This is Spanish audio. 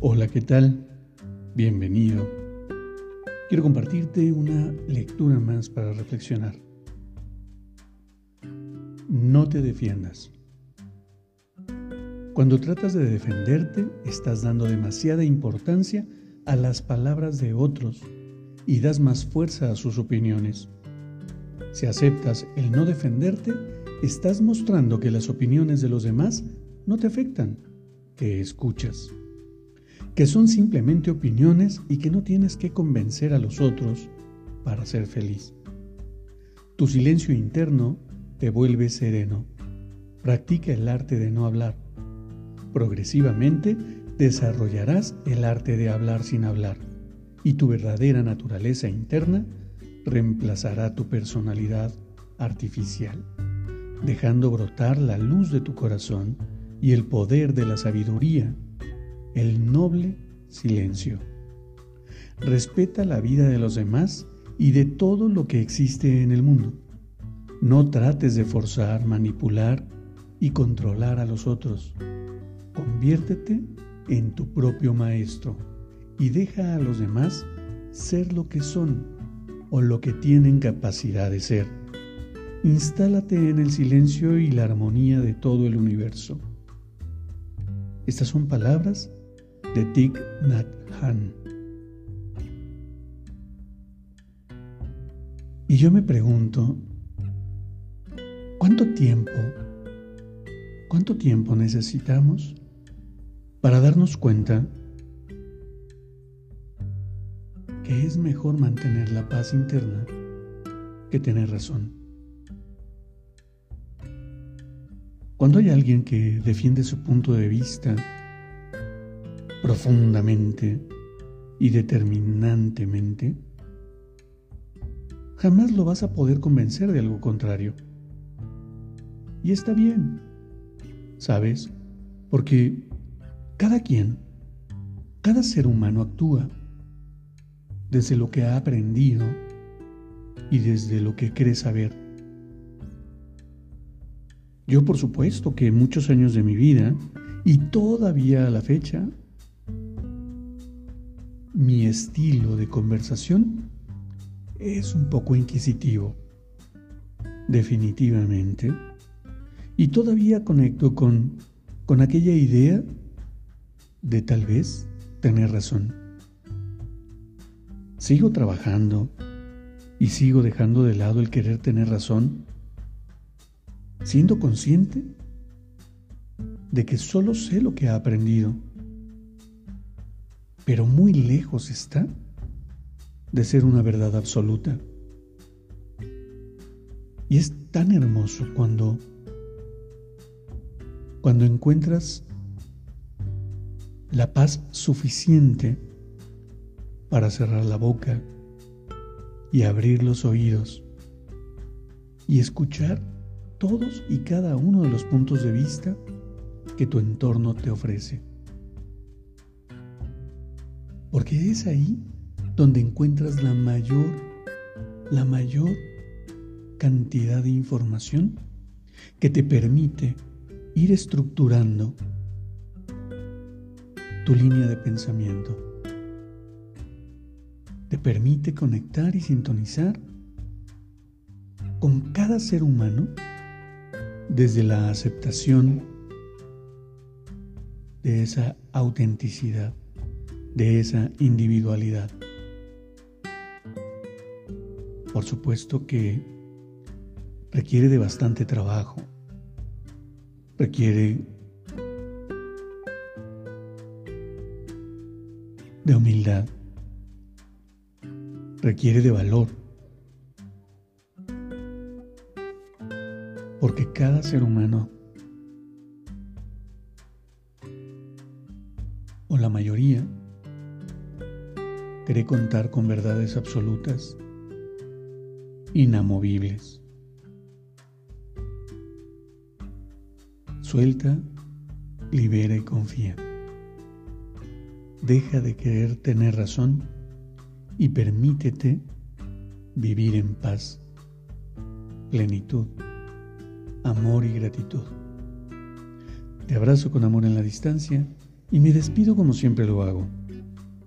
Hola, ¿qué tal? Bienvenido. Quiero compartirte una lectura más para reflexionar. No te defiendas. Cuando tratas de defenderte, estás dando demasiada importancia a las palabras de otros y das más fuerza a sus opiniones. Si aceptas el no defenderte, estás mostrando que las opiniones de los demás no te afectan, que escuchas que son simplemente opiniones y que no tienes que convencer a los otros para ser feliz. Tu silencio interno te vuelve sereno. Practica el arte de no hablar. Progresivamente desarrollarás el arte de hablar sin hablar y tu verdadera naturaleza interna reemplazará tu personalidad artificial, dejando brotar la luz de tu corazón y el poder de la sabiduría el noble silencio. Respeta la vida de los demás y de todo lo que existe en el mundo. No trates de forzar, manipular y controlar a los otros. Conviértete en tu propio maestro y deja a los demás ser lo que son o lo que tienen capacidad de ser. Instálate en el silencio y la armonía de todo el universo. Estas son palabras de Thich Nhat. Y yo me pregunto, ¿cuánto tiempo, cuánto tiempo necesitamos para darnos cuenta que es mejor mantener la paz interna que tener razón? Cuando hay alguien que defiende su punto de vista, profundamente y determinantemente, jamás lo vas a poder convencer de algo contrario. Y está bien, ¿sabes? Porque cada quien, cada ser humano actúa desde lo que ha aprendido y desde lo que cree saber. Yo por supuesto que muchos años de mi vida y todavía a la fecha mi estilo de conversación es un poco inquisitivo, definitivamente, y todavía conecto con, con aquella idea de tal vez tener razón. Sigo trabajando y sigo dejando de lado el querer tener razón, siendo consciente de que solo sé lo que he aprendido pero muy lejos está de ser una verdad absoluta. Y es tan hermoso cuando cuando encuentras la paz suficiente para cerrar la boca y abrir los oídos y escuchar todos y cada uno de los puntos de vista que tu entorno te ofrece. Porque es ahí donde encuentras la mayor, la mayor cantidad de información que te permite ir estructurando tu línea de pensamiento. Te permite conectar y sintonizar con cada ser humano desde la aceptación de esa autenticidad de esa individualidad. Por supuesto que requiere de bastante trabajo, requiere de humildad, requiere de valor. Porque cada ser humano, o la mayoría, cree contar con verdades absolutas, inamovibles. Suelta, libera y confía. Deja de querer tener razón y permítete vivir en paz, plenitud, amor y gratitud. Te abrazo con amor en la distancia y me despido como siempre lo hago.